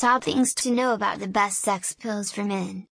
Top things to know about the best sex pills for men.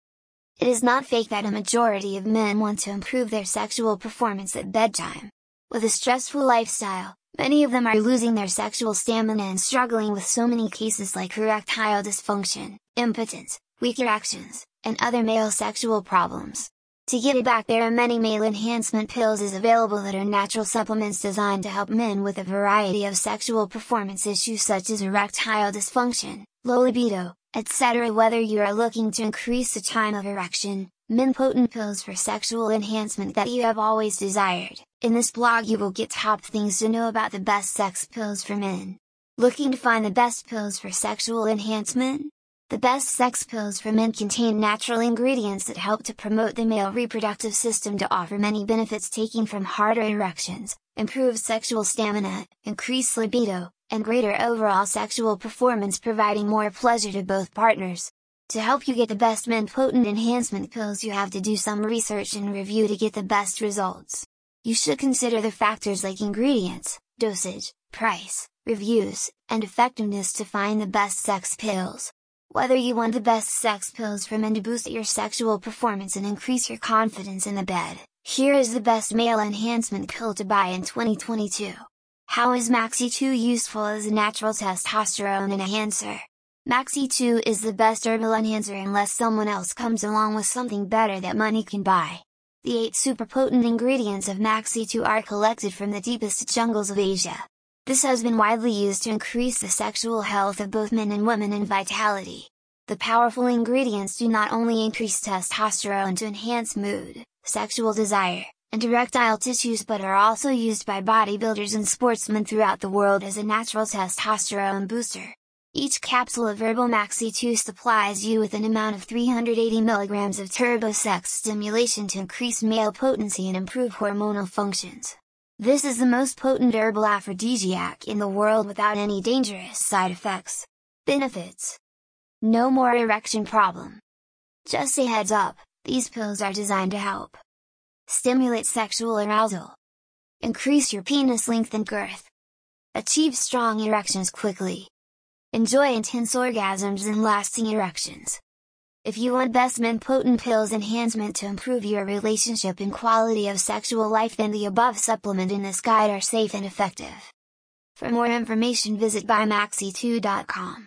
It is not fake that a majority of men want to improve their sexual performance at bedtime. With a stressful lifestyle, many of them are losing their sexual stamina and struggling with so many cases like erectile dysfunction, impotence, weak erections, and other male sexual problems. To get it back there are many male enhancement pills is available that are natural supplements designed to help men with a variety of sexual performance issues such as erectile dysfunction, low libido, etc. Whether you are looking to increase the time of erection, men potent pills for sexual enhancement that you have always desired, in this blog you will get top things to know about the best sex pills for men. Looking to find the best pills for sexual enhancement? The best sex pills for men contain natural ingredients that help to promote the male reproductive system to offer many benefits taking from harder erections, improved sexual stamina, increased libido, and greater overall sexual performance providing more pleasure to both partners. To help you get the best men potent enhancement pills you have to do some research and review to get the best results. You should consider the factors like ingredients, dosage, price, reviews, and effectiveness to find the best sex pills. Whether you want the best sex pills for men to boost your sexual performance and increase your confidence in the bed, here is the best male enhancement pill to buy in 2022. How is Maxi 2 useful as a natural testosterone enhancer? Maxi 2 is the best herbal enhancer unless someone else comes along with something better that money can buy. The 8 super potent ingredients of Maxi 2 are collected from the deepest jungles of Asia. This has been widely used to increase the sexual health of both men and women and vitality. The powerful ingredients do not only increase testosterone to enhance mood, sexual desire, and erectile tissues but are also used by bodybuilders and sportsmen throughout the world as a natural testosterone booster. Each capsule of Herbal Maxi 2 supplies you with an amount of 380 mg of turbo sex stimulation to increase male potency and improve hormonal functions. This is the most potent herbal aphrodisiac in the world without any dangerous side effects. Benefits No more erection problem. Just a heads up, these pills are designed to help stimulate sexual arousal, increase your penis length and girth, achieve strong erections quickly, enjoy intense orgasms and lasting erections. If you want best men potent pills enhancement to improve your relationship and quality of sexual life then the above supplement in this guide are safe and effective. For more information visit buymaxi2.com.